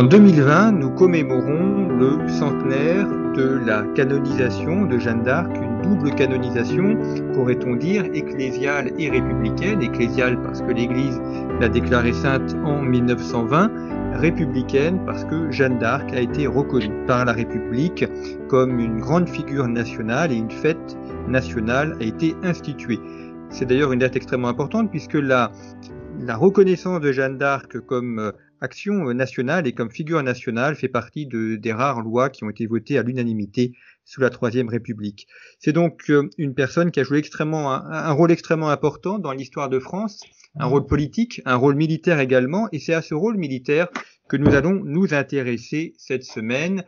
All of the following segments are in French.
En 2020, nous commémorons le centenaire de la canonisation de Jeanne d'Arc, une double canonisation, pourrait-on dire, ecclésiale et républicaine. Ecclésiale parce que l'Église l'a déclarée sainte en 1920, républicaine parce que Jeanne d'Arc a été reconnue par la République comme une grande figure nationale et une fête nationale a été instituée. C'est d'ailleurs une date extrêmement importante puisque la, la reconnaissance de Jeanne d'Arc comme action euh, nationale et comme figure nationale fait partie de, des rares lois qui ont été votées à l'unanimité sous la Troisième République. C'est donc euh, une personne qui a joué extrêmement un, rôle extrêmement important dans l'histoire de France, un rôle politique, un rôle militaire également, et c'est à ce rôle militaire que nous allons nous intéresser cette semaine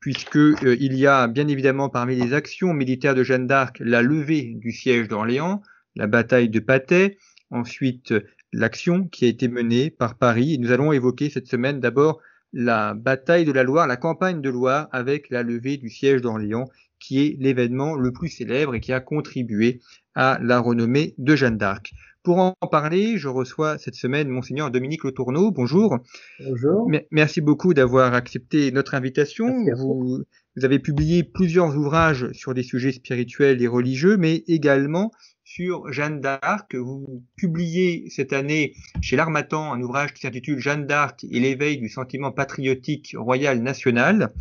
puisque euh, il y a bien évidemment parmi les actions militaires de Jeanne d'Arc la levée du siège d'Orléans, la bataille de Patay, ensuite l'action qui a été menée par Paris. Et nous allons évoquer cette semaine d'abord la bataille de la Loire, la campagne de Loire avec la levée du siège d'Orléans, qui est l'événement le plus célèbre et qui a contribué à la renommée de Jeanne d'Arc. Pour en parler, je reçois cette semaine Monseigneur Dominique Le Tourneau. Bonjour. Bonjour. Merci beaucoup d'avoir accepté notre invitation. Vous, vous, avez publié plusieurs ouvrages sur des sujets spirituels et religieux, mais également sur Jeanne d'Arc. Vous publiez cette année chez l'Armatan un ouvrage qui s'intitule Jeanne d'Arc et l'éveil du sentiment patriotique royal national.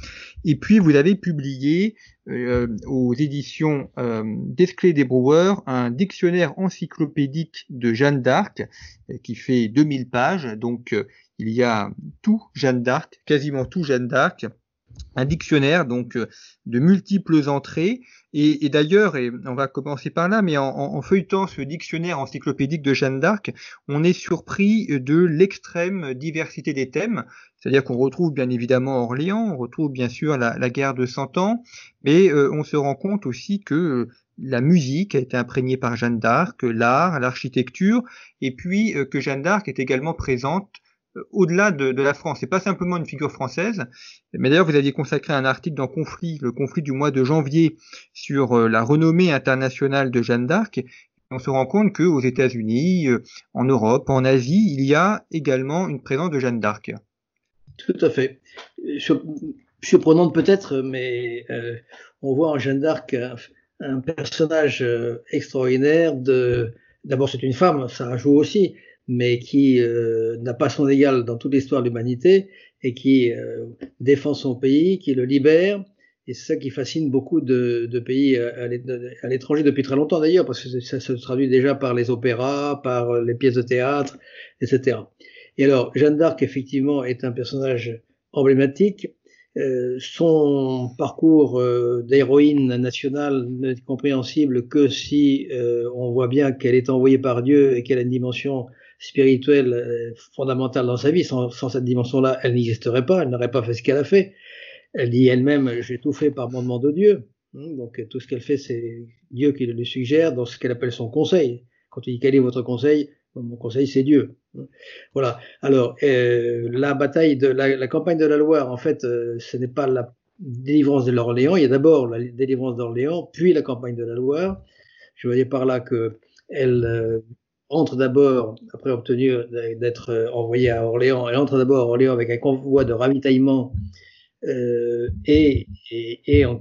Et puis vous avez publié euh, aux éditions euh, Desclés des Brouwers un dictionnaire encyclopédique de Jeanne d'Arc euh, qui fait 2000 pages. Donc euh, il y a tout Jeanne d'Arc, quasiment tout Jeanne d'Arc un dictionnaire donc de multiples entrées et, d'ailleurs, et on va commencer par là, mais en, feuilletant ce dictionnaire encyclopédique de Jeanne d'Arc, on est surpris de l'extrême diversité des thèmes. C'est-à-dire qu'on retrouve bien évidemment Orléans, on retrouve bien sûr la, guerre de Cent Ans, mais euh, on se rend compte aussi que euh, la musique a été imprégnée par Jeanne d'Arc, l'art, l'architecture, et puis euh, que Jeanne d'Arc est également présente au-delà de, la France. C'est pas simplement une figure française, mais d'ailleurs vous aviez consacré un article dans Conflit, le conflit du mois de janvier, sur euh, la renommée internationale de Jeanne d'Arc. On se rend compte qu'aux États-Unis, euh, en Europe, en Asie, il y a également une présence de Jeanne d'Arc. Tout à fait. Surprenante peut-être, mais euh, on voit en Jeanne d'Arc un, un, personnage euh, extraordinaire. De... D'abord, c'est une femme, ça joue aussi, mais qui euh, n'a pas son égal dans toute l'histoire de l'humanité et qui euh, défend son pays, qui le libère. Et c'est ça qui fascine beaucoup de, de pays à l'étranger depuis très longtemps d'ailleurs, parce que ça se traduit déjà par les opéras, par les pièces de théâtre, etc. Et alors, Jeanne d'Arc, effectivement, est un personnage emblématique. Euh, son parcours euh, d'héroïne nationale n'est compréhensible que si euh, on voit bien qu'elle est envoyée par Dieu et qu'elle a une dimension spirituelle euh, fondamentale dans sa vie. Sans, sans cette dimension-là, elle n'existerait pas, elle n'aurait pas fait ce qu'elle a fait. Elle dit elle-même, j'ai tout fait par mandement de Dieu. Hmm, donc tout ce qu'elle fait, c'est Dieu qui le suggère dans ce qu'elle appelle son conseil. Quand il dit quel est votre conseil, mon conseil c'est Dieu. Hmm. Voilà. Alors euh, la bataille de la, la, campagne de la Loire, en fait, euh, ce n'est pas la délivrance de l'Orléans. Il y a d'abord la délivrance d'Orléans, puis la campagne de la Loire. Je voyais par là que elle euh, entre d'abord, après obtenir d'être euh, envoyé à Orléans, elle entre d'abord à Orléans avec un convoi de ravitaillement euh, et, et, euh,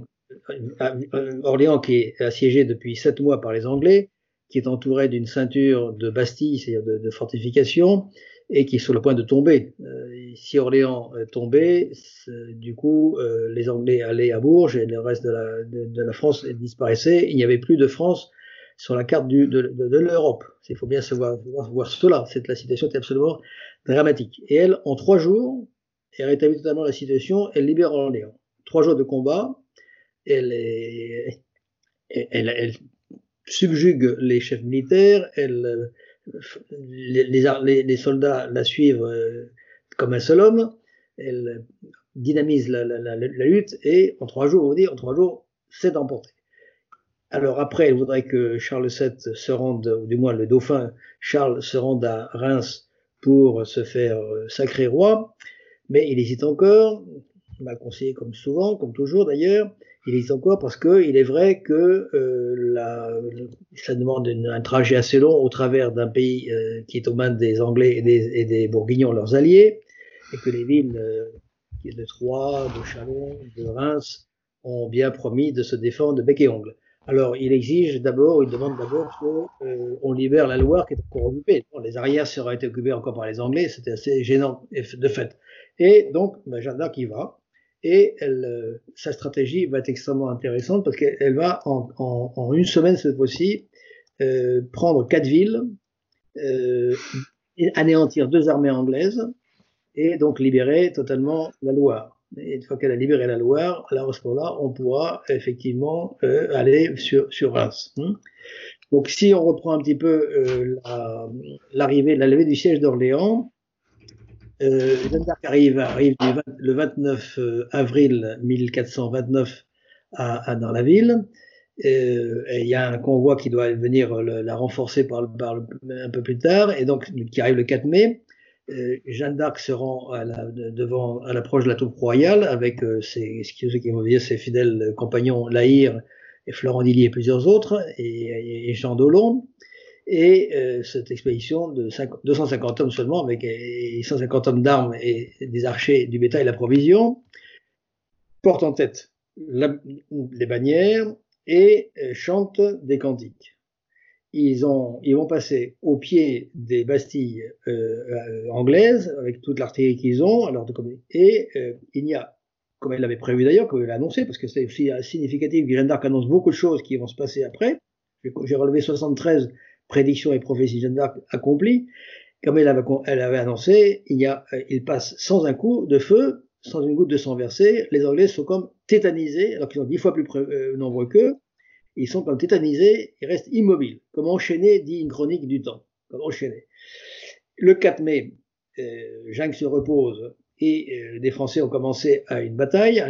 Orléans qui est assiégé depuis sept mois par les Anglais, qui est entouré d'une ceinture de bastilles, c'est-à-dire de, fortifications, et qui est sur le point de tomber. Si Orléans tombait, du coup, les Anglais allaient à Bourges et le reste de la, de la France disparaissait. Il n'y avait plus de France sur la carte du, de, de, de l'Europe. Il faut bien savoir voir, cela. C'est la situation est absolument dramatique. Et elle, en trois jours, elle rétablit totalement la situation. Elle libère Orléans. Trois jours de combat. Elle, est, elle, subjugue les chefs militaires. Elle, les, les, les, soldats la suivent euh, comme un seul homme. Elle dynamise la, la, la, lutte et en trois jours, on dire, en trois jours, c'est emporté. Alors après, elle voudrait que Charles VII se rende, ou du moins le dauphin Charles se rende à Reims pour se faire euh, sacré roi, mais il hésite encore, mal conseillé comme souvent, comme toujours d'ailleurs, il hésite encore parce que il est vrai que euh, ça demande un trajet assez long au travers d'un pays euh, qui est aux mains des Anglais et des, Bourguignons, leurs alliés, et que les villes de Troyes, de Chalon, de Reims, ont bien promis de se défendre de bec et ongle. Alors, il exige d'abord, il demande d'abord qu'on euh, libère la Loire qui est encore occupée. les arrières seraient été occupées encore par les Anglais, c'était assez gênant de fait. Et donc, ben, Jeanne y va, et elle, euh, sa stratégie va être extrêmement intéressante parce qu'elle va en, une semaine cette fois-ci euh, prendre quatre villes, euh, anéantir deux armées anglaises et donc libérer totalement la Loire. Et une fois qu'elle a libéré la Loire, là, à ce moment-là, on pourra effectivement euh, aller sur, sur Reims. Hein. Donc, si on reprend un petit peu euh, l'arrivée, la, levée du siège d'Orléans, euh, Jeanne d'Arc arrive, le 29 euh, avril 1429 à, à, dans la ville. Euh, il y a un convoi qui doit venir la renforcer un peu plus tard, et donc qui arrive le 4 mai. Euh, Jeanne d'Arc se rend à devant, à l'approche de la troupe royale avec euh, ses, ce qui dire ses fidèles compagnons Lahire et Florent Dilly et plusieurs autres et, Jean Dolon. Et euh, cette expédition de 250 hommes seulement, avec 150 hommes d'armes et des archers, du bétail et la provision, porte en tête les bannières et chante des cantiques ils, ont, ils vont passer au pied des bastilles euh, euh, anglaises avec toute l'artillerie qu'ils ont. Alors, et euh, il n'y a, comme elle l'avait prévu d'ailleurs, comme elle l'a annoncé, parce que c'est aussi significatif, Jeanne d'Arc annonce beaucoup de choses qui vont se passer après. J'ai relevé 73 prédictions et prophéties Jeanne d'Arc accomplies. Comme elle avait, elle avait annoncé, il, y a, il passe sans un coup de feu, sans une goutte de sang versé. Les Anglais sont comme tétanisés, alors qu'ils sont dix fois plus nombreux qu'eux ils sont comme tétanisés, ils restent immobiles, comme enchaînés, dit une chronique du temps, comme enchaînés. Le 4 mai, euh, se repose et euh, les Français ont commencé à une bataille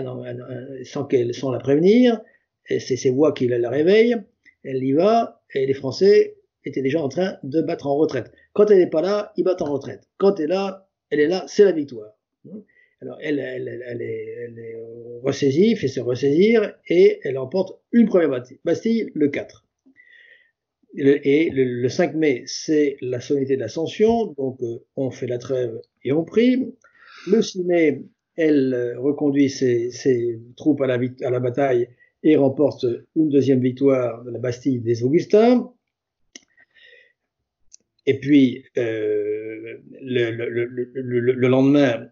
sans, qu'elle, sans la prévenir. C'est ses voix qui la réveillent. Elle y va et les Français étaient déjà en train de battre en retraite. Quand elle n'est pas là, ils battent en retraite. Quand elle est là, elle est là, c'est la victoire. Alors elle, elle, elle, est, elle est ressaisie, fait se ressaisir, et elle emporte une première Bastille, le 4. Et le, 5 mai, c'est la solennité de l'Ascension, donc euh, on fait la trêve et on prie. Le 6 mai, elle euh, reconduit ses, troupes à la, bataille et remporte une deuxième victoire de la Bastille des Augustins. Et puis, euh, le, le, le, lendemain,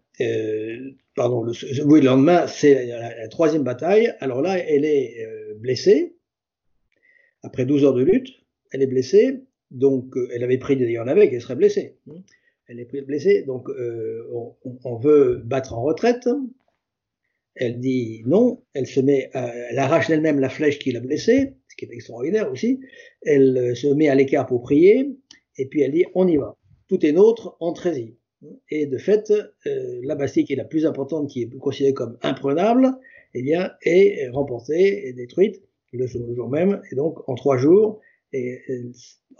pardon, le, oui, le lendemain, c'est la, troisième bataille. Alors là, elle est euh, blessée. Après 12 heures de lutte, elle est blessée. Donc, euh, elle avait pris d'ailleurs avait qu'elle serait blessée. Hein. Elle est blessée. Donc, on, on, veut battre en retraite. Elle dit non. Elle se met, elle arrache d'elle-même la flèche qui l'a blessée, ce qui est extraordinaire aussi. Elle se met à l'écart pour prier. Et puis elle dit on y va. Tout est nôtre, entrez-y. Et de fait, euh, la Bastille qui est la plus importante, qui est considérée comme imprenable, eh bien, est remportée et détruite le jour, même. Et donc, en trois jours, et,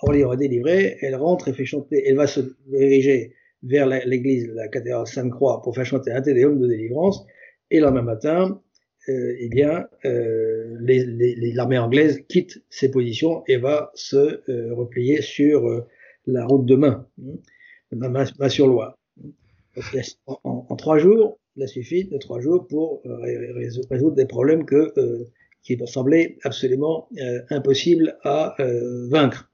Orléans est délivrée, elle rentre et fait chanter, elle va se diriger vers l'église, la cathédrale Sainte-Croix, pour faire chanter un téléum de délivrance. Et le lendemain matin, euh, eh bien, euh, l'armée anglaise quitte ses positions et va se euh, replier sur euh, la route de Main. Main sur Loire. En, trois jours, il a suffi de trois jours pour euh, résoudre des problèmes que, euh, qui semblaient absolument euh, impossibles à vaincre.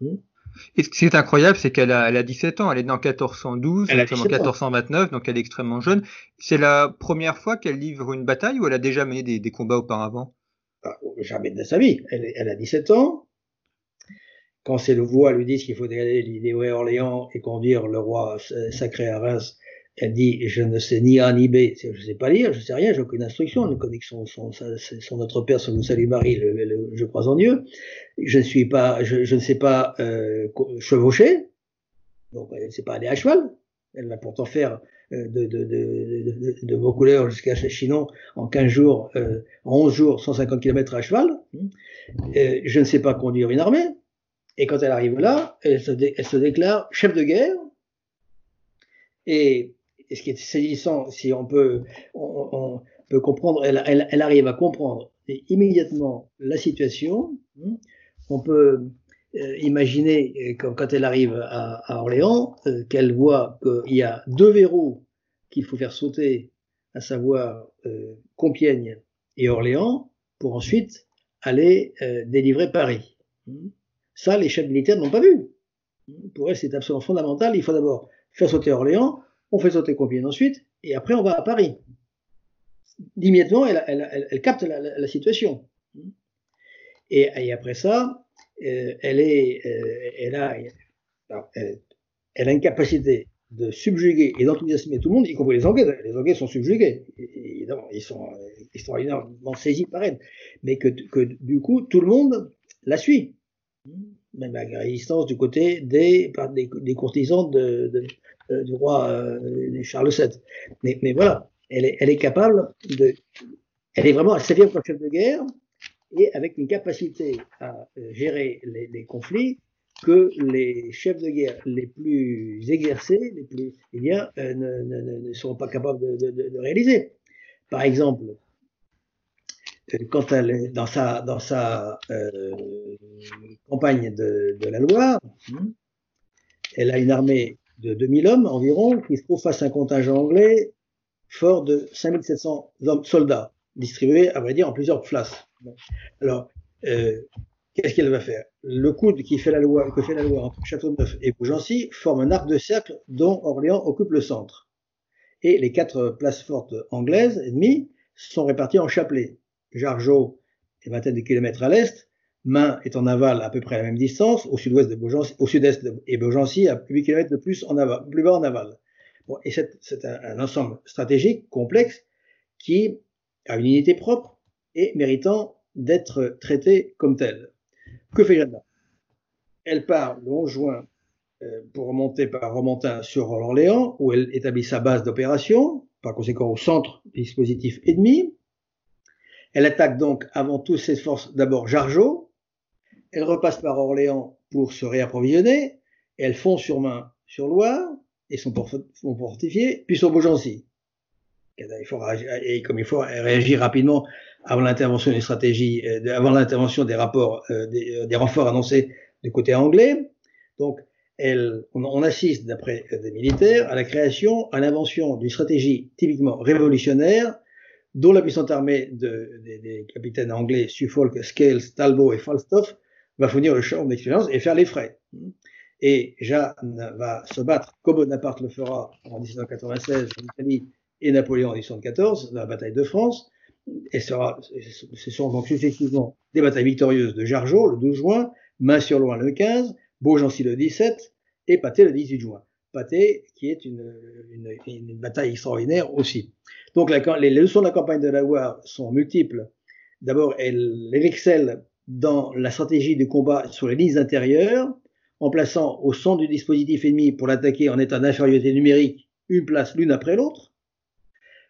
Et ce qui est incroyable, c'est qu'elle a, elle a 17 ans, elle est née en 1412, elle en 1429, donc elle est extrêmement jeune. C'est la première fois qu'elle livre une bataille ou elle a déjà mené des, des combats auparavant? Ah, Jamais de sa vie. Elle, elle, a 17 ans, quand c'est le voix lui dit qu'il faut aller libérer Orléans et conduire le roi sacré à Reims, elle dit je ne sais ni A ni B, je ne sais pas lire, je ne sais rien, j'ai aucune instruction, ne connais que son, son, son, notre Père, son Salut Marie, le, je crois en Dieu. Je ne suis pas, je, je ne sais pas euh, chevaucher, donc elle ne sait pas aller à cheval. Elle va pourtant faire euh, de, de, de, de, couleurs jusqu'à Chinon en 15 jours, euh, en 11 jours, 150 km à cheval. Euh, je ne sais pas conduire une armée. Et quand elle arrive là, elle se, déclare chef de guerre. Et, ce qui est saisissant, si on peut, comprendre, elle, arrive à comprendre immédiatement la situation. On peut euh, imaginer euh, quand, elle arrive à, Orléans euh, qu'elle voit qu'il y a deux verrous qu'il faut faire sauter à savoir Compiègne et Orléans, pour ensuite aller délivrer Paris. Ça, les chefs militaires n'ont pas vu. Pour eux, c'est absolument fondamental. Il faut d'abord faire sauter Orléans, on fait sauter Compiègne ensuite, et après on va à Paris. Immédiatement, elle, capte la, situation. Et, après ça, euh, euh, elle, a, une capacité de subjuguer et d'enthousiasmer tout le monde, y compris les Anglais. Les Anglais sont subjugués. Ils sont extraordinairement saisis par elle. Mais que du coup, tout le monde la suit. Même la résistance du côté des, des, des courtisans du roi euh, Charles VII. Mais, voilà, elle est, capable de. Elle est vraiment, elle s'affirme comme chef de guerre et avec une capacité à euh, gérer les, conflits que les chefs de guerre les plus exercés, les plus, eh bien, euh, ne, ne, ne, sont pas capables de, réaliser. Par exemple, quand elle est dans sa, dans sa euh, campagne de, de, la Loire, hmm, elle a une armée de 2000 hommes environ qui se trouve face à un contingent anglais fort de 5700 hommes, soldats, distribués, à vrai dire, en plusieurs places. Alors, euh, qu'est-ce qu'elle va faire? Le coude qui fait la loi, que fait la loi entre Châteauneuf et Beaugency forme un arc de cercle dont Orléans occupe le centre. Et les quatre places fortes anglaises ennemies sont réparties en chapelets. Jargeau est vingtaine de kilomètres à l'est, Main est en aval à peu près à la même distance, au sud-ouest de Beaugency, au sud-est de, et Beaugency à 8 km de plus en aval, plus bas en aval. Bon, et c'est un, un, ensemble stratégique complexe qui a une unité propre et méritant d'être traité comme tel. Que fait Jeanne Elle part le 11 juin euh, pour remonter par Romantin sur Orléans, où elle établit sa base d'opération, par conséquent au centre du dispositif ennemi. Elle attaque donc avant tout ses forces d'abord Jargeau. Elle repasse par Orléans pour se réapprovisionner. Elle fonce sur Main sur Loire et son sont fortifiés, puis sur Beaugency. Et comme il faut réagir rapidement avant l'intervention des stratégies, euh, avant l'intervention des rapports, euh, des, euh, des, renforts annoncés du côté anglais. Donc, elle, on assiste, d'après des militaires, à la création, à l'invention d'une stratégie typiquement révolutionnaire, dont la puissante armée de, des, des, capitaines anglais Suffolk, Scales, Talbot et Falstaff va fournir le champ d'expérience et faire les frais. Et Jeanne va se battre, comme Bonaparte le fera en 1796 en Italie et Napoléon en 1814, dans la bataille de France, et sera, ce sont donc successivement des batailles victorieuses de Jargeau le 12 juin, Main-sur-Loing le 15, Beaugency le 17 et Pâté le 18 juin. Pâté qui est une, une, une bataille extraordinaire aussi. Donc la, les leçons de la campagne de la Loire sont multiples. D'abord, elle, elle excelle dans la stratégie de combat sur les lignes intérieures, en plaçant au centre du dispositif ennemi pour l'attaquer en état d'infériorité numérique une place l'une après l'autre.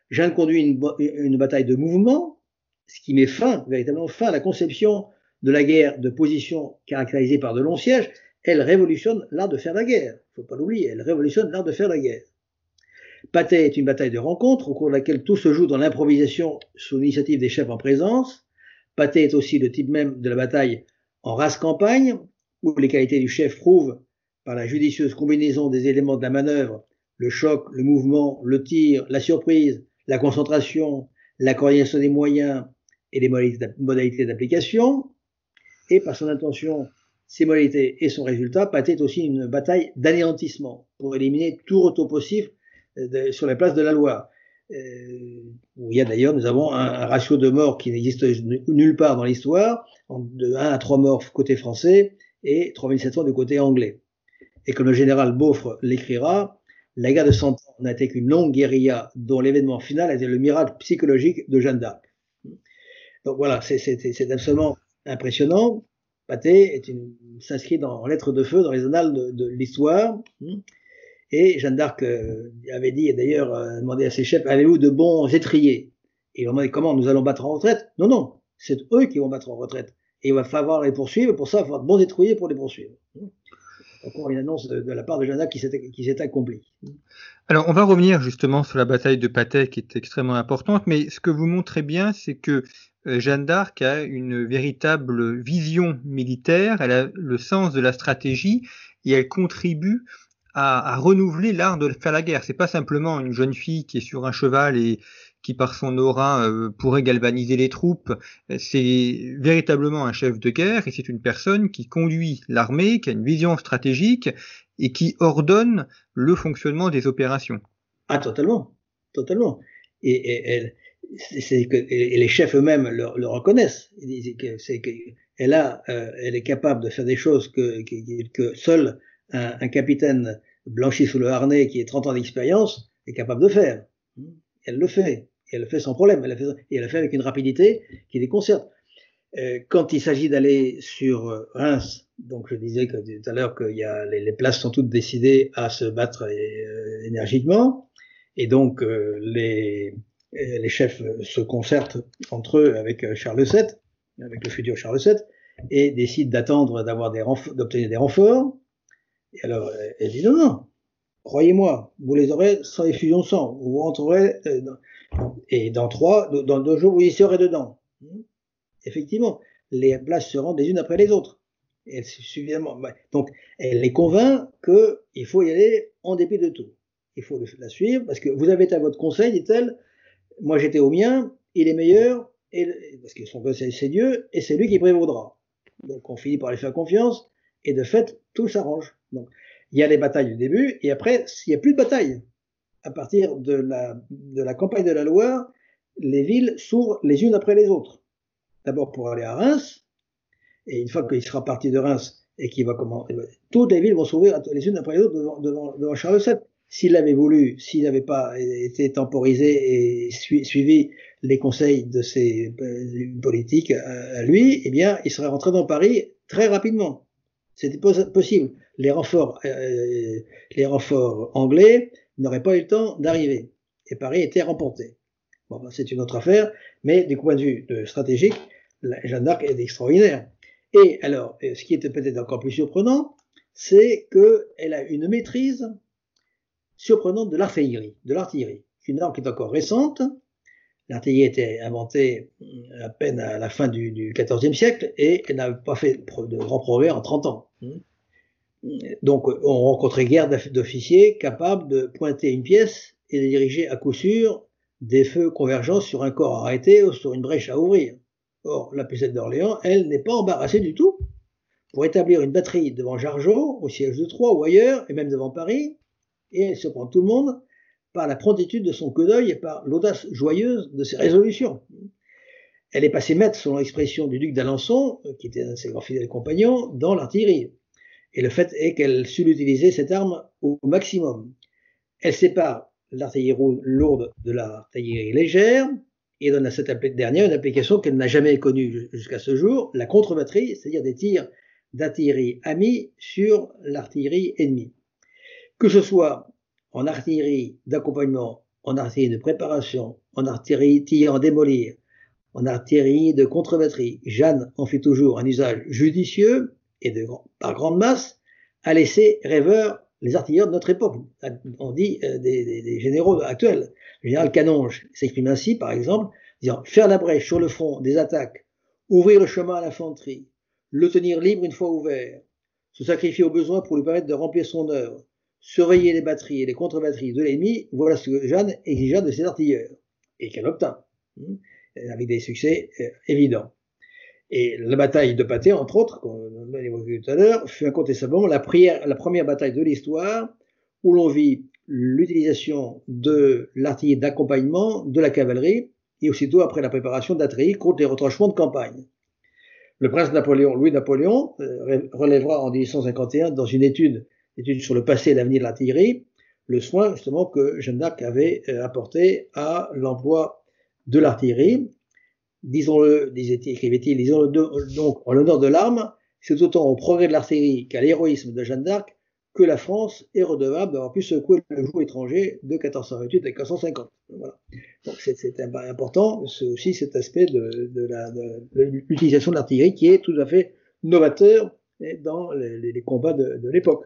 Jeanne conduit une, une, bataille de mouvement, ce qui met fin, véritablement fin à la conception de la guerre de position caractérisée par de longs sièges. Elle révolutionne l'art de faire la guerre. Il ne faut pas l'oublier, elle révolutionne l'art de faire la guerre. Patay est une bataille de rencontre au cours de laquelle tout se joue dans l'improvisation sous l'initiative des chefs en présence. Patay est aussi le type même de la bataille en race campagne, où les qualités du chef prouvent, par la judicieuse combinaison des éléments de la manœuvre, le choc, le mouvement, le tir, la surprise, la concentration, la coordination des moyens et les modalités d'application, et par son intention, ses modalités et son résultat, Pathé aussi une bataille d'anéantissement pour éliminer tout retour possible euh, sur les places de la Loire. Euh, où il y a d'ailleurs, nous avons un, un, ratio de morts qui n'existe nulle part dans l'histoire, de 1 à 3 morts côté français et 3700 du côté anglais. Et comme le général Beaufre l'écrira, la guerre de Cent Ans n'a été qu'une longue guérilla dont l'événement final a été le miracle psychologique de Jeanne d'Arc. Donc voilà, c'est absolument impressionnant. Pathé s'inscrit dans lettres de feu dans les annales de, l'histoire. Et Jeanne d'Arc euh, avait dit, d'ailleurs, euh, demandé à ses chefs, avez-vous de bons étriers? Et ils ont demandé comment nous allons battre en retraite? Non, non, c'est eux qui vont battre en retraite. Et il va falloir les poursuivre, pour ça, il va falloir de bons étriers pour les poursuivre encore une annonce de, de la part de Jeanne d'Arc qui s'est accomplie. Alors, on va revenir justement sur la bataille de Patay qui est extrêmement importante, mais ce que vous montrez bien, c'est que Jeanne d'Arc a une véritable vision militaire, elle a le sens de la stratégie et elle contribue à, renouveler l'art de faire la guerre. C'est pas simplement une jeune fille qui est sur un cheval et qui par son aura euh, pourrait galvaniser les troupes. C'est véritablement un chef de guerre et c'est une personne qui conduit l'armée, qui a une vision stratégique et qui ordonne le fonctionnement des opérations. Ah, totalement, totalement. Et, et, et les chefs eux-mêmes le, reconnaissent. Ils disent euh, elle est capable de faire des choses que, seul un, capitaine blanchi sous le harnais qui a 30 ans d'expérience est capable de faire. Elle le fait. Et elle le fait sans problème. Elle le fait, et elle le fait avec une rapidité qui déconcerte. Euh, quand il s'agit d'aller sur Reims, donc je disais tout à l'heure que y a, les, les, places sont toutes décidées à se battre euh, énergiquement, et donc euh, les, les chefs se concertent entre eux avec euh, Charles VII, avec le futur Charles VII, et décident d'attendre d'avoir des d'obtenir des renforts. Et alors, elle dit non, non, croyez-moi, vous les aurez sans effusion de sang. Vous rentrerez, et dans trois, dans deux jours, vous y serez dedans effectivement, les places se rendent les unes après les autres. Et suffisamment, donc, elle les convainc qu'il faut y aller en dépit de tout. Il faut la suivre parce que vous avez à votre conseil, dit-elle. Moi, j'étais au mien, il est meilleur, et, parce que son conseil, c'est Dieu, et c'est lui qui prévaudra. Donc, on finit par lui faire confiance, et de fait, tout s'arrange. Donc, il y a les batailles du début, et après, il n'y a plus de bataille. À partir de la, de la campagne de la Loire, les villes s'ouvrent les unes après les autres d'abord pour aller à Reims, et une fois qu'il sera parti de Reims et qu'il va comment, ben, toutes les villes vont s'ouvrir les unes après les autres devant, devant, devant Charles VII. S'il avait voulu, s'il n'avait pas été temporisé et suivi les conseils de ses euh, politiques à, lui, eh bien, il serait rentré dans Paris très rapidement. C'était possible. Les renforts, euh, les renforts anglais n'auraient pas eu le temps d'arriver. Et Paris était remporté. Bon, ben, c'est une autre affaire, mais du point de vue stratégique, Jeanne d'Arc est extraordinaire. Et alors, ce qui était peut-être encore plus surprenant, c'est qu'elle a une maîtrise surprenante de l'artillerie, de l'artillerie. Une arme qui est encore récente. L'artillerie était inventée euh, à peine à la fin du, XIVe siècle et elle n'a pas fait de grands progrès en 30 ans. Donc, on rencontrait guère d'officiers capables de pointer une pièce et de diriger à coup sûr des feux convergents sur un corps arrêté ou sur une brèche à ouvrir. Or, la pucette d'Orléans, elle, n'est pas embarrassée du tout. Pour établir une batterie devant Jargeau, au siège de Troyes ou ailleurs, et même devant Paris, et elle surprend tout le monde par la promptitude de son coup d'œil et par l'audace joyeuse de ses résolutions. Elle est passée maître, selon l'expression du duc d'Alençon, qui était un de ses grands fidèles compagnons, dans l'artillerie. Et le fait est qu'elle sut utiliser cette arme au maximum. Elle sépare l'artillerie lourde de l'artillerie légère, et donne à cette dernière une application qu'elle n'a jamais connue jusqu'à ce jour, la contre-batterie, c'est-à-dire des tirs d'artillerie amis sur l'artillerie ennemie. Que ce soit en artillerie d'accompagnement, en artillerie de préparation, en artillerie tirant démolir, en artillerie de contre-batterie, Jeanne en fait toujours un usage judicieux et de, par grande masse, a laissé rêveur les artilleurs de notre époque. On dit euh, des, des, des, généraux actuels. Le général Canonge s'exprime ainsi, par exemple, disant faire la brèche sur le front des attaques, ouvrir le chemin à l'infanterie, le tenir libre une fois ouvert, se sacrifier au besoin pour lui permettre de remplir son œuvre, surveiller les batteries et les contre-batteries de l'ennemi, voilà ce que Jeanne exigea de ses artilleurs, et qu'elle obtint, hein, avec des succès euh, évidents. Et la bataille de Pâté, entre autres, qu'on a évoqué tout à l'heure, fut incontestablement la, la première bataille de l'histoire où l'on vit l'utilisation de l'artillerie d'accompagnement, de la cavalerie, et aussitôt après la préparation d'Atréi contre les retranchements de campagne. Le prince Napoléon, Louis Napoléon, euh, relèvera en 1851 dans une étude, étude sur le passé et l'avenir de l'artillerie, le soin justement que Jeanne d'Arc avait euh, apporté à l'emploi de l'artillerie. Disons-le, écrivait-il, disons-le donc en l'honneur de l'arme, c'est autant au progrès de l'artillerie qu'à l'héroïsme de Jeanne d'Arc que la France est redevable d'avoir pu secouer le joug étranger de 1428 à 1450. Voilà. Donc c'est important, c'est aussi cet aspect de, l'utilisation de l'artillerie qui est tout à fait novateur dans les, combats de l'époque.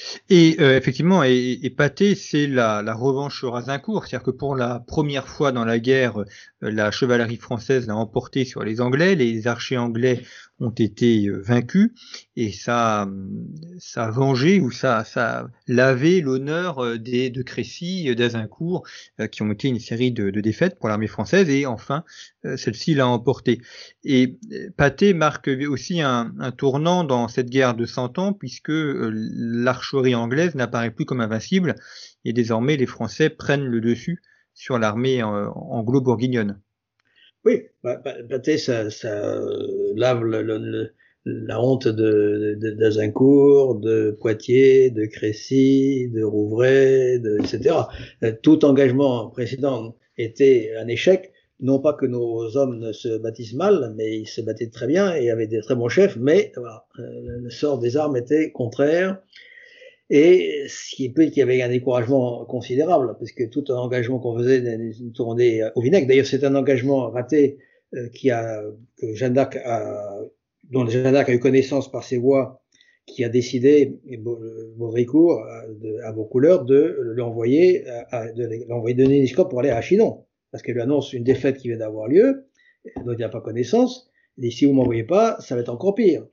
Et euh, effectivement, et, et Pâté, c'est la, revanche sur Azincourt, c'est-à-dire que pour la première fois dans la guerre, euh, la chevalerie française l'a emporté sur les Anglais, les archers anglais ont été vaincus. Et ça, ça a vengé ou ça, ça a lavé l'honneur des de Crécy, d'Azincourt, qui ont été une série de, défaites pour l'armée française. Et enfin celle-ci l'a emporté. Et Pâté marque aussi un, tournant dans cette guerre de 100 ans puisque anglaise n'apparaît plus comme invincible et désormais les Français prennent le dessus sur l'armée anglo-bourguignonne. Oui, bah, bah, ça, lave la honte d'Azincourt, de, Poitiers, de Crécy, de Rouvray, etc. Tout engagement précédent était un échec. Non pas que nos hommes ne se bâtissent mal, mais ils se battaient très bien et avaient des très bons chefs, mais voilà, le sort des armes était contraire. Et ce qui peut qu'il y avait un découragement considérable, parce que tout un engagement qu'on faisait tournait au vinaigre. D'ailleurs, c'est un engagement raté euh, qui a, que Jeanne d'Arc a, dont Jeanne d'Arc a eu connaissance par ses voix, qui a décidé, Baudricourt, à, à couleurs, de l'envoyer, de l'envoyer donner une pour aller à Chinon, parce qu'elle lui annonce une défaite qui vient d'avoir lieu, dont il n'a pas connaissance. Dit si vous m'envoyez pas, ça va être encore pire.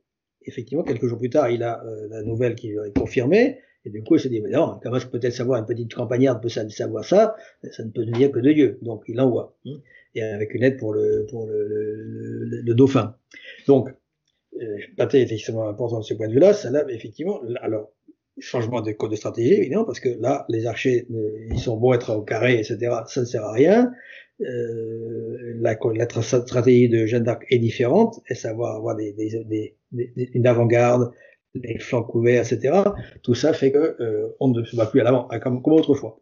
Effectivement, quelques jours plus tard, il a euh, la nouvelle qui est confirmée, et du coup, il se dit, mais non, comment je peut-être savoir, une petite campagnarde peut savoir ça, ça ne peut venir que de Dieu. Donc, il l'envoie. Hein, et avec une aide pour le, pour le, le, le, dauphin. Donc, euh, Pathé est extrêmement important de ce point de vue-là. Ça là, effectivement, alors, changement de code de stratégie, évidemment, parce que là, les archers, ils sont beaux être au carré, etc., ça ne sert à rien. Euh, la, stratégie de Jeanne d'Arc est différente, et savoir avoir une avant-garde, les flancs couverts, etc. Tout ça fait que euh, on ne se bat plus à l'avant, comme, comme autrefois.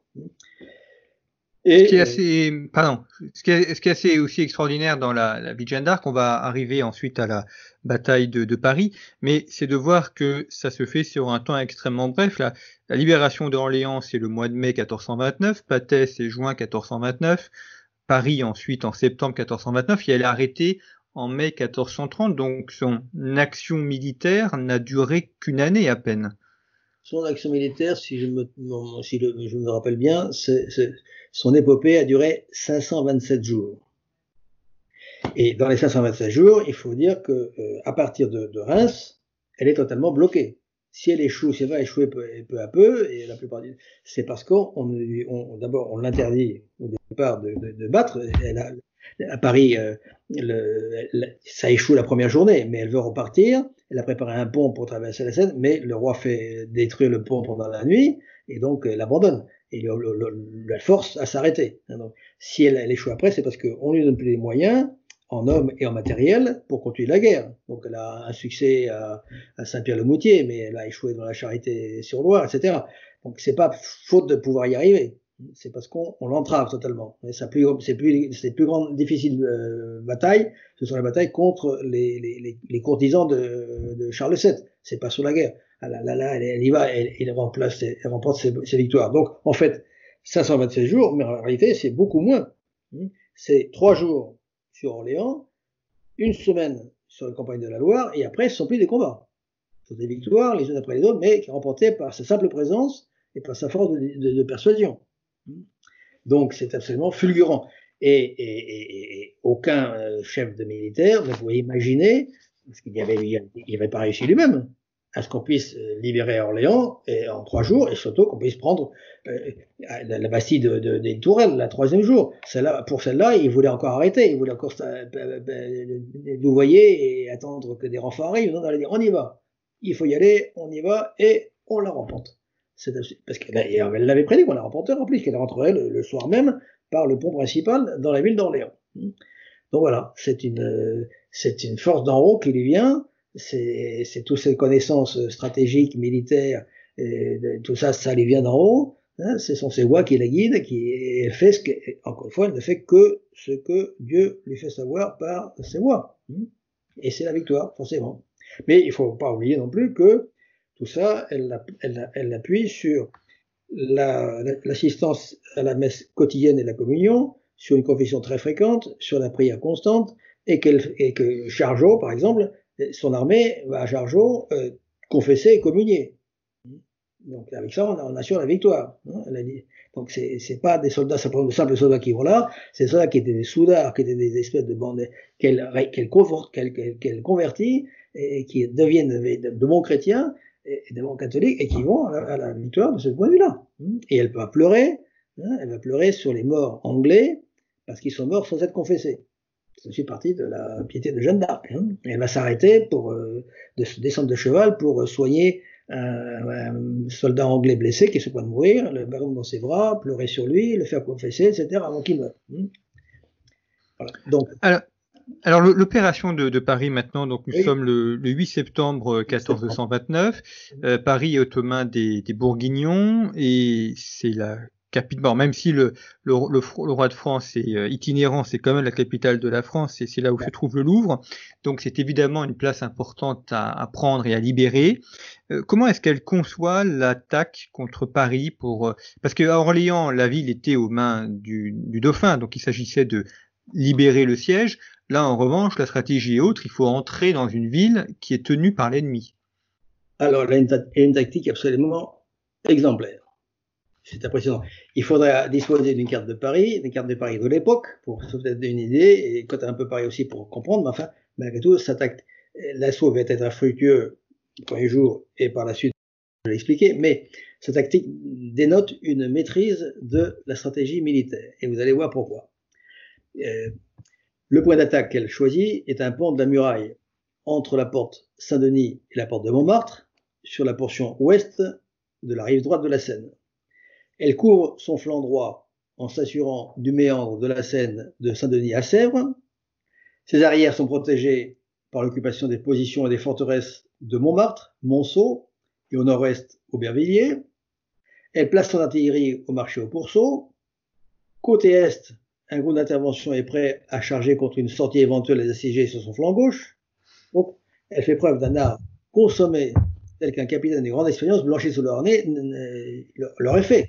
Et, ce qui est assez, pardon, ce qui est, ce qui est assez aussi extraordinaire dans la, la vie de Jeanne d'Arc, on va arriver ensuite à la bataille de, de Paris, mais c'est de voir que ça se fait sur un temps extrêmement bref. La, la libération d'Orléans, c'est le mois de mai 1429, Patay, c'est juin 1429, Paris ensuite en septembre 1429, et elle est arrêtée en mai 1430, donc son action militaire n'a duré qu'une année à peine. Son action militaire, si je me, rappelle bien, son épopée a duré 527 jours. Et dans les 527 jours, il faut dire que euh, à partir de, Reims, elle est totalement bloquée. Si elle échoue, si elle va échouer peu, à peu, et la plupart du c'est parce qu'on on, d'abord on l'interdit au départ de, battre. À Paris, euh, le, ça échoue la première journée, mais elle veut repartir. Elle a préparé un pont pour traverser la Seine, mais le roi fait détruire le pont pendant la nuit, et donc elle abandonne. Et la force à s'arrêter. si elle, échoue après, c'est parce qu'on lui donne plus les moyens, en hommes et en matériel, pour continuer la guerre. Donc elle a un succès à, à Saint-Pierre-le-Moutier, mais elle a échoué dans la Charité-sur-Loire, etc. Donc c'est pas faute de pouvoir y arriver c'est parce qu'on l'entrave totalement. Et sa plus, plus, plus grande, difficile euh, bataille, ce sont les batailles contre les, les, les courtisans de, de, Charles VII. C'est pas sur la guerre. Ah là, là, là, elle, y va, elle, elle, remplace, elle remporte ses, victoires. Donc, en fait, 526 jours, mais en réalité, c'est beaucoup moins. C'est trois jours sur Orléans, une semaine sur la campagne de la Loire, et après, ce sont plus des combats. Ce sont des victoires, les unes après les autres, mais remportées par sa simple présence et par sa force de, de, de persuasion. Donc c'est absolument fulgurant. Et, aucun euh, chef de militaire ne pouvait imaginer, parce qu'il n'y avait, pas réussi lui-même, à ce qu'on puisse euh, libérer Orléans en trois jours, et surtout qu'on puisse prendre euh, la, Bastille de, de, des Tourelles, la troisième jour. Pour celle-là, il voulait encore arrêter, il voulait encore voyez et attendre que des renforts arrivent. Non, allait dire, on y va. Il faut y aller, on y va, et on la remporte parce qu'elle l'avait prédit qu'on la remporté en plus, qu'elle rentrerait le, soir même par le pont principal dans la ville d'Orléans. Donc voilà, c'est une, c'est une force d'en haut qui lui vient, c'est, c'est toutes ces connaissances stratégiques, militaires, tout ça, ça lui vient d'en haut. Hein, ce sont ses voix qui la guident, qui fait ce que, encore une fois, elle ne fait que ce que Dieu lui fait savoir par ses voix. Et c'est la victoire, forcément. Mais il faut pas oublier non plus que tout ça, elle, elle, elle appuie sur l'assistance la, à la messe quotidienne et la communion, sur une confession très fréquente, sur la prière constante, et, et que Chargeau, par exemple, son armée va à Chargeau euh, confesser et communier. Donc avec ça, on, assure la victoire. Hein, Donc c'est pas des soldats de simples soldats qui vont là, c'est des qui étaient des soudards, qui étaient des espèces de bandes qu'elle qu'elle qu convertit et, qui deviennent de, bons chrétiens et, de bons catholiques et qui vont à, la victoire de ce point de vue-là. Et elle va pleurer, hein, elle va pleurer sur les morts anglais parce qu'ils sont morts sans être confessés. C'est aussi partie de la piété de Jeanne d'Arc. Hein. Elle va s'arrêter pour euh, descendre de cheval pour soigner un, soldat anglais blessé qui se point de mourir, le baron dans ses bras, pleurer sur lui, le faire confesser, etc. avant qu'il meure. Hein. Voilà. Donc, alors, alors l'opération de, de, Paris maintenant, donc nous sommes le, le, 8 septembre 1429. Euh, Paris est aux des, des Bourguignons et c'est la capitale. même si le, le, le, roi de France est euh, itinérant, c'est quand même la capitale de la France et c'est là où se trouve le Louvre. Donc c'est évidemment une place importante à, à prendre et à libérer. Euh, comment est-ce qu'elle conçoit l'attaque contre Paris pour parce qu'à Orléans, la ville était aux mains du, du dauphin, donc il s'agissait de libérer le siège. Là, en revanche, la stratégie est autre. Il faut entrer dans une ville qui est tenue par l'ennemi. Alors, y a une, tactique absolument exemplaire. C'est impressionnant. Il faudrait disposer d'une carte de Paris, d'une carte de Paris de l'époque, pour se faire une idée, et quand un peu Paris aussi pour comprendre, mais enfin, malgré tout, l'assaut va être infructueux le premier jour, et par la suite, je vais l'expliquer, mais cette tactique dénote une maîtrise de la stratégie militaire. Et vous allez voir pourquoi. Euh, le point d'attaque qu'elle choisit est un pont de la muraille entre la porte Saint-Denis et la porte de Montmartre, sur la portion ouest de la rive droite de la Seine. Elle couvre son flanc droit en s'assurant du méandre de la Seine de Saint-Denis à Sèvres. Ses arrières sont protégées par l'occupation des positions et des forteresses de Montmartre, Monceau et au nord-est Aubervilliers. Elle place son artillerie au marché au Pourceau. Côté est, un groupe d'intervention est prêt à charger contre une sortie éventuelle des assiégés sur son flanc gauche. Donc, elle fait preuve d'un art consommé tel qu'un capitaine de grande expérience blanchi sous leur nez l'aurait fait.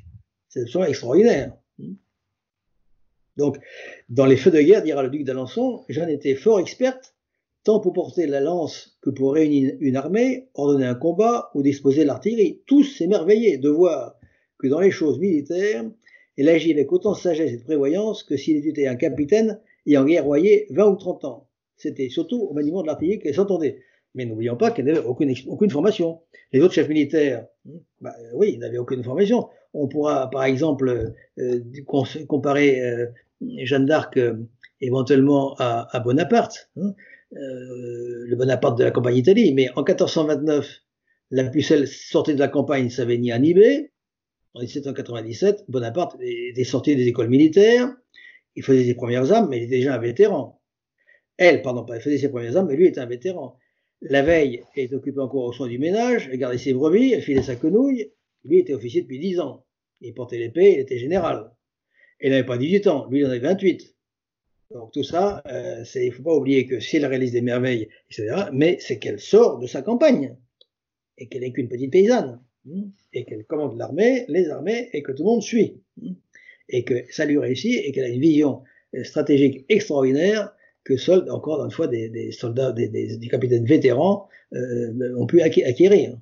C'est absolument extraordinaire. Donc, dans les feux de guerre, dira le duc d'Alençon, j'en étais fort experte, tant pour porter la lance que pour réunir une armée, ordonner un combat ou disposer l'artillerie. Tous s'émerveillaient de voir que dans les choses militaires, elle agit avec autant de sagesse et de prévoyance que s'il était un capitaine ayant guerroyé 20 ou 30 ans. C'était surtout au maniement de l'artillerie qu'elle s'entendait. Mais n'oublions pas qu'elle n'avait aucune, formation. Les autres chefs militaires, hmm, bah, oui, ils n'avaient aucune formation. On pourra, par exemple, euh, comparer euh, Jeanne d'Arc euh, éventuellement à, Bonaparte, euh, le Bonaparte de la campagne d'Italie. Mais en 1429, la pucelle sortait de la campagne, savait ni en 1797, Bonaparte était sorti des écoles militaires, il faisait ses premières armes, mais il était déjà un vétéran. Elle, pardon, pas, elle faisait ses premières armes, mais lui était un vétéran. La veille, elle était occupée encore au soin du ménage, elle gardait ses brebis, elle filait sa quenouille. Lui était officier depuis 10 ans. Il portait l'épée, il était général. Elle n'avait pas 18 ans, lui il en avait 28. Donc tout ça, euh, il ne faut pas oublier que si elle réalise des merveilles, etc., mais c'est qu'elle sort de sa campagne et qu'elle n'est qu'une petite paysanne. Et qu'elle commande l'armée, les armées, et que tout le monde suit. Et que ça lui réussit, et qu'elle a une vision stratégique extraordinaire que seuls, encore une fois, des, soldats, des, capitaines vétérans euh, ont pu acquérir.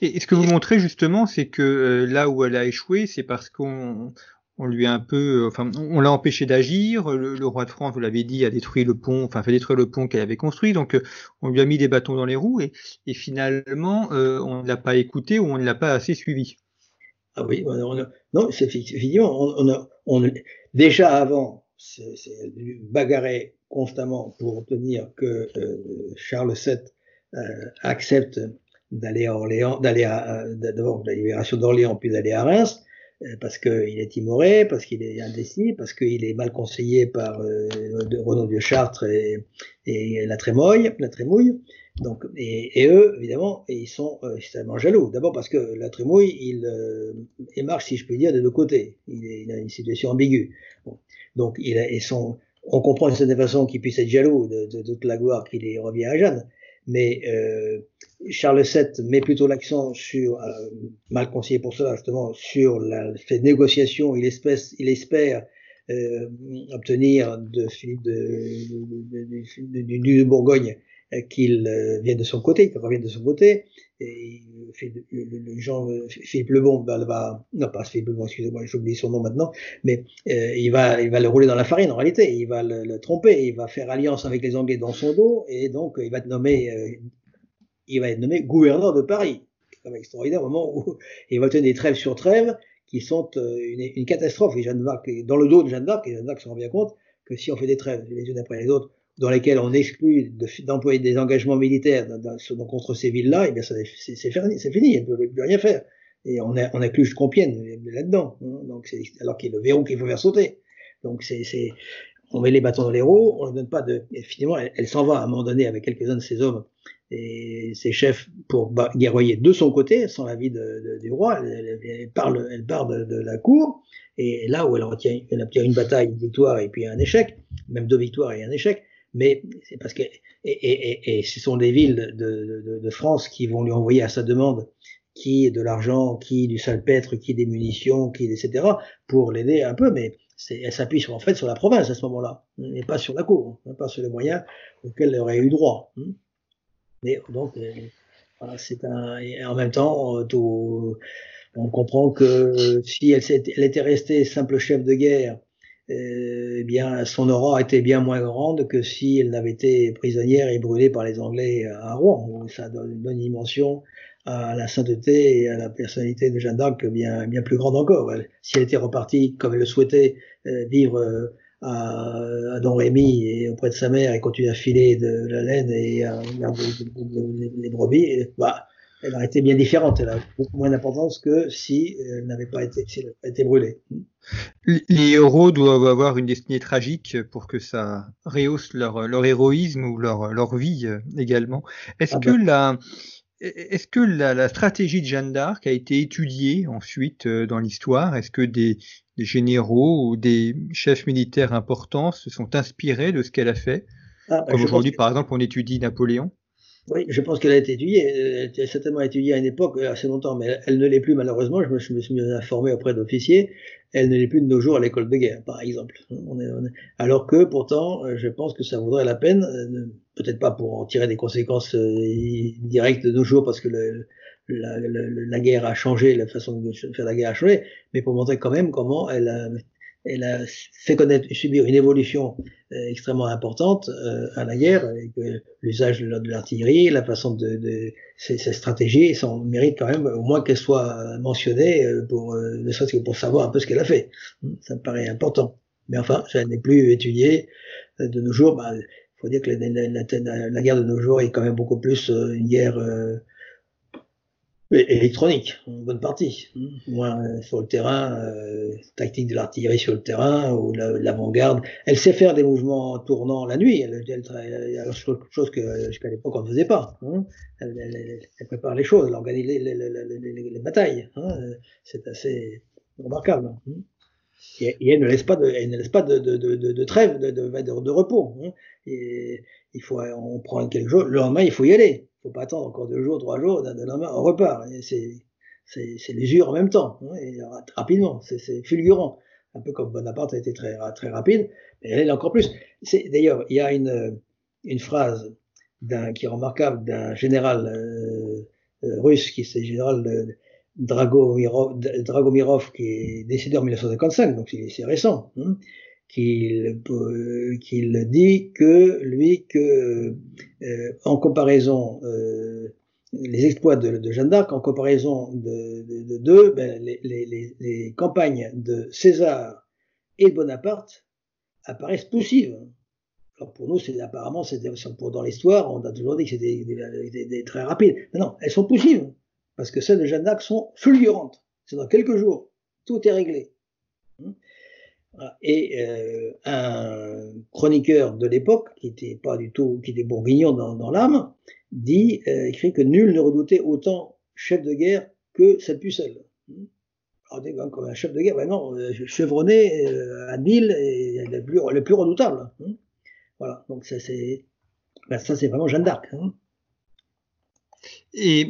Et, ce que vous montrez justement, c'est que euh, là où elle a échoué, c'est parce qu'on on lui a un peu, euh, enfin, on l'a empêché d'agir. Le, roi de France, vous l'avez dit, a détruit le pont, enfin, fait détruire le pont qu'elle avait construit. Donc, euh, on lui a mis des bâtons dans les roues et, finalement, euh, on ne l'a pas écouté ou on ne l'a pas assez suivi. Ah oui, non, c'est on, a, déjà avant, c'est bagarré constamment pour obtenir que Charles VII accepte d'aller à Orléans, d'aller à, d'abord la libération d'Orléans, puis d'aller à Reims. Euh, parce qu'il est timoré, parce qu'il est indécis, parce qu'il est mal conseillé par euh, Renaud de Chartres et, et, la Trémouille, la Trémouille. Donc, et, et, eux, évidemment, ils sont euh, extrêmement jaloux. D'abord parce que la Trémouille, il, euh, il marche, si je peux dire, des deux côtés. Il, est, il a une situation ambiguë. Bon. Donc, il a, et son, on comprend d'une certaine façon qu'il puisse être jaloux de, de, de toute la gloire qu'il revient à Jeanne mais euh, Charles VII met plutôt l'accent sur, euh, mal conseillé pour cela justement, sur la, cette négociation, il, espère, euh, obtenir de Philippe de, de, de, de, Bourgogne qu'il vienne de son côté, qu'il revienne de son côté. Et le, Jean Philippe Lebon va, va, non pas Philippe Lebon, excusez-moi, j'oublie son nom maintenant, mais il va, il va le rouler dans la farine en réalité. Il va le, le, tromper, il va faire alliance avec les Anglais dans son dos, et donc il va être nommé, il va être nommé gouverneur de Paris. C'est extraordinaire au moment où il va tenir des trêves sur trêves qui sont une, une catastrophe. Et Jeanne d'Arc, dans le dos de Jeanne d'Arc, et Jeanne d'Arc se rend bien compte que si on fait des trêves les unes après les autres, dans lesquelles on exclut d'employer des engagements militaires dans, contre ces villes-là, eh bien c'est fini, fini, elle ne peut plus rien faire. Et on, a, on inclut Compiègne là-dedans, hein, donc alors qu'il y a le verrou qu'il faut faire sauter. Donc c'est, on met les bâtons dans les roues, on ne donne pas de. Et finalement, elle, s'en va à un moment donné avec quelques-uns de ses hommes et ses chefs pour guerroyer de son côté, sans l'avis du roi. Elle, parle, elle part de, de, la cour, et là où elle retient, elle obtient une bataille, une victoire et puis un échec, même deux victoires et un échec, mais c'est parce que et, et, et, ce sont des villes de, de, de, France qui vont lui envoyer à sa demande qui de l'argent, qui du salpêtre, qui des munitions, qui etc. pour l'aider un peu, mais elle s'appuie en fait sur la province à ce moment-là, et pas sur la cour, hein, pas sur les moyens auxquels elle aurait eu droit. Hein. Donc euh, voilà, c'est un et en même temps tout, on comprend que si elle, elle était restée simple chef de guerre eh bien, son aura était bien moins grande que si elle n'avait été prisonnière et brûlée par les Anglais à Rouen. Ça donne une bonne dimension à la sainteté et à la personnalité de Jeanne d'Arc bien, bien plus grande encore. si elle était repartie comme elle le souhaitait, euh, vivre euh, à, Don Rémy et auprès de sa mère et continuer à filer de la laine et à garder les brebis, bah, elle aurait été bien différente. Elle a beaucoup moins d'importance que si elle n'avait pas été, si elle été brûlée. Les héros doivent avoir une destinée tragique pour que ça rehausse leur, leur héroïsme ou leur, leur vie euh, également. Est-ce ah que ben. la, est-ce que la, la, stratégie de Jeanne d'Arc a été étudiée ensuite euh, dans l'histoire? Est-ce que des, des, généraux ou des chefs militaires importants se sont inspirés de ce qu'elle a fait? Ah, ben, Comme aujourd'hui, par exemple, on étudie Napoléon oui, je pense qu'elle a été étudiée. Elle a certainement étudiée à une époque, euh, assez longtemps, mais elle ne l'est plus malheureusement. Je me, suis informé auprès d'officiers. Elle ne l'est plus de nos jours à l'école de guerre, par exemple. Alors que pourtant, euh, je pense que ça vaudrait la peine, euh, peut-être pas pour en tirer des conséquences directes de nos jours, parce que le, la, la, la, guerre a changé, la façon de faire la guerre a changé, mais pour montrer quand même comment elle a, elle a fait connaître, subir une évolution euh, extrêmement importante euh, à la guerre, avec l'usage de l'artillerie, la façon de, de ces, stratégies, ça mérite quand même au moins qu'elle soit mentionnée euh, pour ne serait-ce que pour savoir un peu ce qu'elle a fait. Ça me paraît important. Mais enfin, ça n'est plus étudié de nos jours. Bah, il faut dire que la, la, la, guerre de nos jours est quand même beaucoup plus une guerre électronique, en bonne partie. Moins euh, sur le terrain, euh, tactique de l'artillerie sur le terrain ou l'avant-garde. Elle sait faire des mouvements tournants la nuit. Elle, elle, elle, chose que jusqu'à l'époque on ne faisait pas. Hein. Elle, prépare les choses, elle organise les, les, les, les batailles. Hein. C'est assez remarquable. Hein. Et, elle ne laisse pas de, elle ne laisse pas de, trêve, de, repos. Il faut, on prend quelque chose. Le lendemain, il faut y aller faut pas attendre encore deux jours, trois jours, lendemain, on repart. C'est, c'est, l'usure en même temps, hein, et rapidement, c'est, fulgurant. Un peu comme Bonaparte a été très, très rapide, mais elle est encore plus. D'ailleurs, il y a une, une phrase d'un, qui est remarquable d'un général euh, euh, russe, qui c'est général euh, Dragomirov, Dragomirov, qui est décédé en 1955, donc c'est, récent. Hein qu'il qu'il dit que lui que euh, en comparaison euh, les exploits de, de Jeanne d'Arc en comparaison de deux de, ben, les, les, les, campagnes de César et de Bonaparte apparaissent poussives. Alors pour nous, c'est apparemment, pour dans l'histoire, on a toujours dit que c'était des, très rapides. Non, elles sont poussives parce que celles de Jeanne d'Arc sont fulgurantes. C'est dans quelques jours, tout est réglé. Et euh, un chroniqueur de l'époque, qui était pas du tout, qui était bourguignon dans, l'âme, dit, euh, écrit que nul ne redoutait autant chef de guerre que cette pucelle. Alors, comme un chef de guerre, vraiment euh, chevronné, euh, habile et le plus, le plus redoutable. Hein. Voilà, donc ça c'est, ben, ça c'est vraiment Jeanne d'Arc. Hein. Et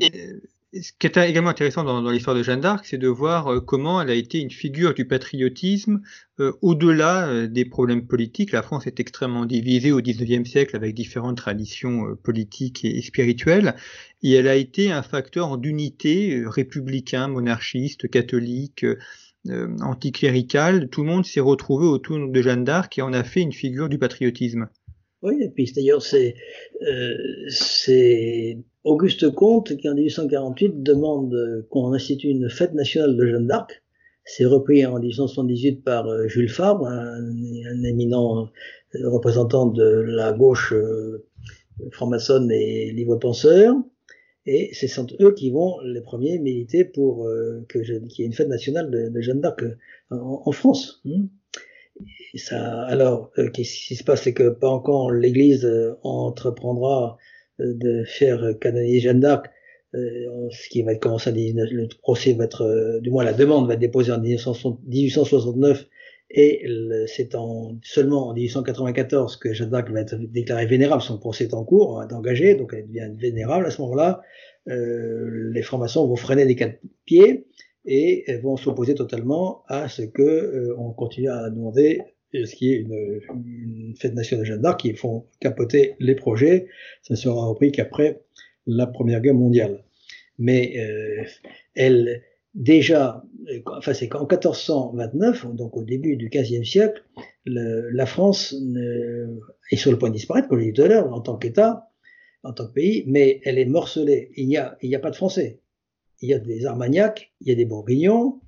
ce qui est également intéressant dans, l'histoire de Jeanne d'Arc, c'est de voir euh, comment elle a été une figure du patriotisme euh, au-delà euh, des problèmes politiques. La France est extrêmement divisée au XIXe siècle avec différentes traditions politiques et, spirituelles, et elle a été un facteur d'unité républicain, monarchiste, catholique, anticlérical. Tout le monde s'est retrouvé autour de Jeanne d'Arc et en a fait une figure du patriotisme. Oui, et puis d'ailleurs, c'est Auguste Comte qui en 1848 demande qu'on institue une fête nationale de Jeanne d'Arc. C'est repris en 1878 par euh, Jules Fabre, un, éminent euh, représentant de la gauche euh, franc-maçonne et libre-penseur. Et c'est eux qui vont les premiers militer pour qu'il y ait une fête nationale de, Jeanne d'Arc en, France. Hmm. ça, alors, qu'est-ce qui se passe, c'est que pas encore l'Église entreprendra de faire canoniser Jeanne d'Arc, euh, ce qui va être commencé le procès va être, euh, du moins la demande va être déposée en 1869 et c'est en, seulement en 1894 que Jeanne d'Arc va être déclarée vénérable, son procès est en cours, va être engagé, donc elle devient vénérable à ce moment-là. Euh, les francs-maçons vont freiner des quatre pieds et vont s'opposer totalement à ce que euh, on continue à demander ce qui est une, fête nationale Jeanne d'Arc qui font capoter les projets. Ça ne sera repris qu'après la Première Guerre mondiale. Mais euh, elle, déjà, enfin c'est qu'en 1429, donc au début du XVe siècle, le, la France est sur le point de disparaître, comme je l'ai dit tout à l'heure, en tant qu'État, en tant que pays, mais elle est morcelée. Il n'y a pas de Français. Il y a des Armagnacs, il y a des Bourguignons,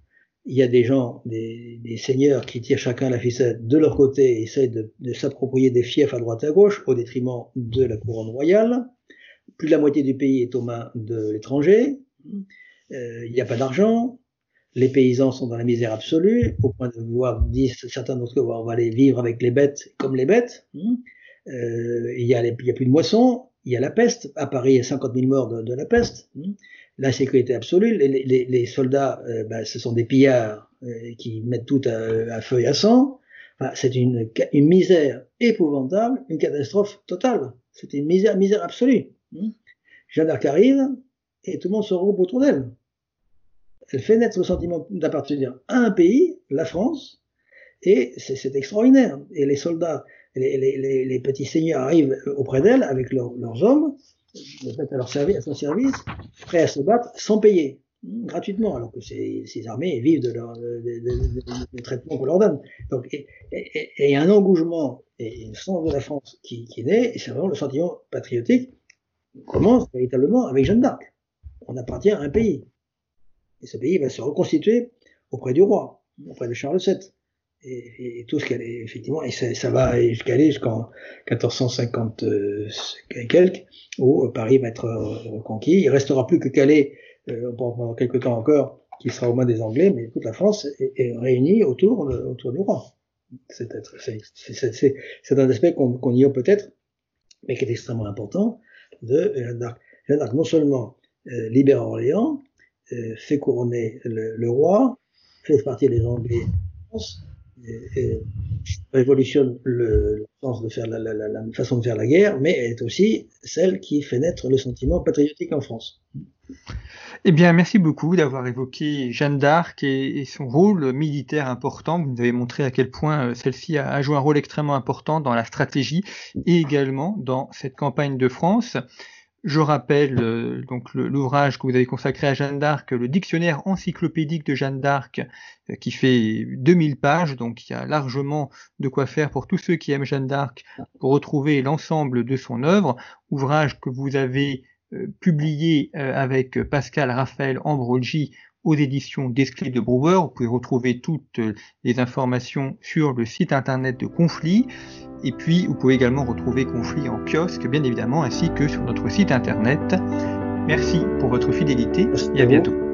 il y a des gens, des, seigneurs qui tirent chacun la ficelle de leur côté et essayent de, s'approprier des fiefs à droite et à gauche au détriment de la couronne royale. Plus de la moitié du pays est aux mains de l'étranger. Euh, il n'y a pas d'argent. Les paysans sont dans la misère absolue, au point de voir, disent certains d'entre eux, on va aller vivre avec les bêtes comme les bêtes. Euh, il, y a plus de moissons, il y a la peste. À Paris, il y a 50 000 morts de, de la peste l'insécurité absolue. Les, les, les soldats, euh, ben, ce sont des pillards euh, qui mettent tout à, feu et à sang. Enfin, c'est une, une, misère épouvantable, une catastrophe totale. C'est une misère, misère absolue. Hmm. Jeanne d'Arc arrive et tout le monde se regroupe autour d'elle. Elle fait naître le sentiment d'appartenir à un pays, la France, et c'est extraordinaire. Et les soldats, les, les, les petits seigneurs arrivent auprès d'elle avec leurs hommes, à leur service, à son service, prêts à se battre sans payer, gratuitement, alors que ces, ces armées vivent de leur de, de, de, traitement qu'on leur donne. Donc, et, et, et, un engouement et une sens de la France qui, qui né, et c'est vraiment le sentiment patriotique commence véritablement avec Jeanne d'Arc. On appartient à un pays. Et ce pays va se reconstituer auprès du roi, auprès de Charles VII et, et, tout ce qu'elle est effectivement et ça, ça va aller jusqu'en 1450 euh, et quelques où Paris va être euh, reconquis. Il restera plus que Calais euh, pendant quelques temps encore, qui sera aux mains des Anglais, mais toute la France est, est réunie autour autour du roi. C'est un aspect qu'on qu ignore peut-être, mais qui est extrêmement important de Jeanne d'Arc. Jeanne d'Arc non seulement euh, libère Orléans, euh, fait couronner le, le, roi, fait partie des Anglais révolutionne le, sens de faire la, façon de faire la guerre, mais elle est aussi celle qui fait naître le sentiment patriotique en France. Eh bien, merci beaucoup d'avoir évoqué Jeanne d'Arc et, son rôle militaire important. Vous nous avez montré à quel point euh, celle-ci a joué un rôle extrêmement important dans la stratégie et également dans cette campagne de France. Je rappelle euh, donc l'ouvrage que vous avez consacré à Jeanne d'Arc, le dictionnaire encyclopédique de Jeanne d'Arc, euh, qui fait 2000 pages, donc il y a largement de quoi faire pour tous ceux qui aiment Jeanne d'Arc pour retrouver l'ensemble de son œuvre. Ouvrage que vous avez euh, publié avec Pascal Raphaël Ambroggi aux éditions d'Esclés de Brouwer. Vous pouvez retrouver toutes les informations sur le site internet de Conflit. Et puis, vous pouvez également retrouver Conflit en kiosque, bien évidemment, ainsi que sur notre site internet. Merci pour votre fidélité et à bientôt.